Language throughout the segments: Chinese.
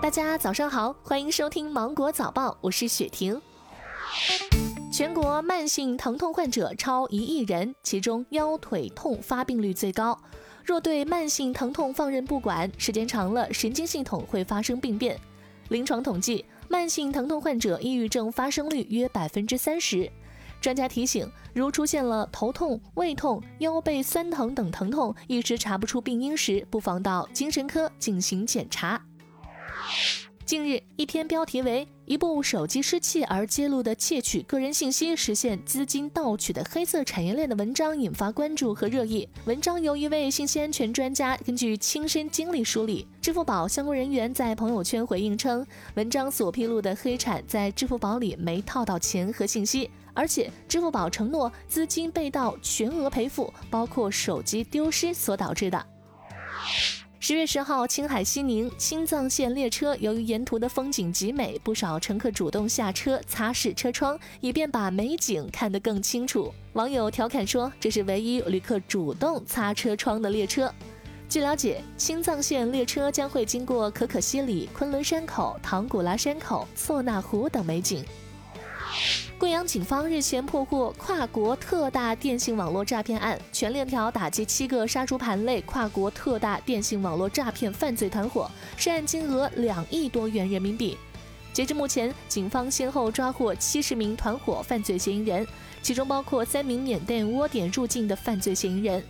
大家早上好，欢迎收听芒果早报，我是雪婷。全国慢性疼痛患者超一亿人，其中腰腿痛发病率最高。若对慢性疼痛放任不管，时间长了，神经系统会发生病变。临床统计，慢性疼痛患者抑郁症发生率约百分之三十。专家提醒，如出现了头痛、胃痛、腰背酸疼等疼痛，一时查不出病因时，不妨到精神科进行检查。近日，一篇标题为“一部手机失窃而揭露的窃取个人信息、实现资金盗取的黑色产业链”的文章引发关注和热议。文章由一位信息安全专家根据亲身经历梳理。支付宝相关人员在朋友圈回应称，文章所披露的黑产在支付宝里没套到钱和信息，而且支付宝承诺资金被盗全额赔付，包括手机丢失所导致的。十月十号，青海西宁青藏线列车由于沿途的风景极美，不少乘客主动下车擦拭车窗，以便把美景看得更清楚。网友调侃说：“这是唯一旅客主动擦车窗的列车。”据了解，青藏线列车将会经过可可西里、昆仑山口、唐古拉山口、错那湖等美景。贵阳警方日前破获跨国特大电信网络诈骗案，全链条打击七个杀猪盘类跨国特大电信网络诈骗犯罪团伙，涉案金额两亿多元人民币。截至目前，警方先后抓获七十名团伙犯罪嫌疑人，其中包括三名缅甸窝点入境的犯罪嫌疑人。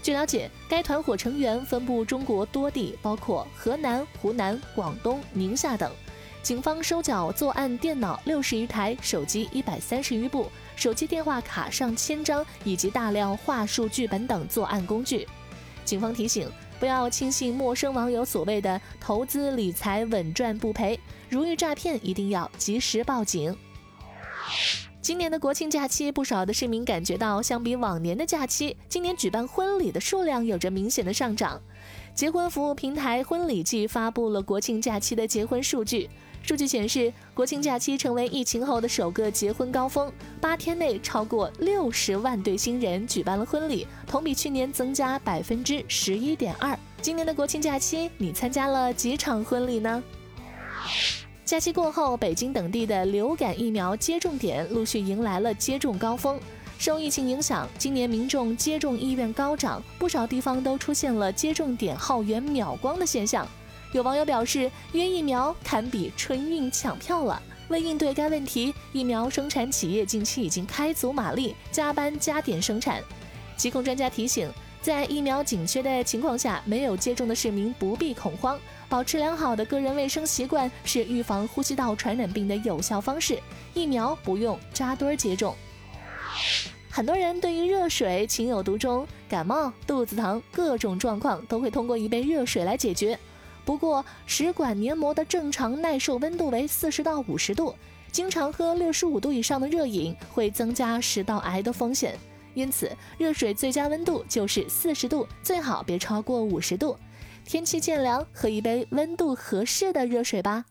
据了解，该团伙成员分布中国多地，包括河南、湖南、广东、宁夏等。警方收缴作案电脑六十余台，手机一百三十余部，手机电话卡上千张，以及大量话术剧本等作案工具。警方提醒，不要轻信陌生网友所谓的投资理财稳赚不赔，如遇诈骗一定要及时报警。今年的国庆假期，不少的市民感觉到，相比往年的假期，今年举办婚礼的数量有着明显的上涨。结婚服务平台婚礼季发布了国庆假期的结婚数据。数据显示，国庆假期成为疫情后的首个结婚高峰，八天内超过六十万对新人举办了婚礼，同比去年增加百分之十一点二。今年的国庆假期，你参加了几场婚礼呢？假期过后，北京等地的流感疫苗接种点陆续迎来了接种高峰。受疫情影响，今年民众接种意愿高涨，不少地方都出现了接种点号源秒光的现象。有网友表示，约疫苗堪比春运抢票了。为应对该问题，疫苗生产企业近期已经开足马力，加班加点生产。疾控专家提醒，在疫苗紧缺的情况下，没有接种的市民不必恐慌，保持良好的个人卫生习惯是预防呼吸道传染病的有效方式。疫苗不用扎堆接种。很多人对于热水情有独钟，感冒、肚子疼各种状况都会通过一杯热水来解决。不过，食管黏膜的正常耐受温度为四十到五十度，经常喝六十五度以上的热饮会增加食道癌的风险。因此，热水最佳温度就是四十度，最好别超过五十度。天气渐凉，喝一杯温度合适的热水吧。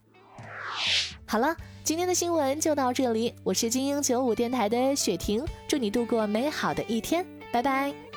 好了，今天的新闻就到这里，我是精英九五电台的雪婷，祝你度过美好的一天，拜拜。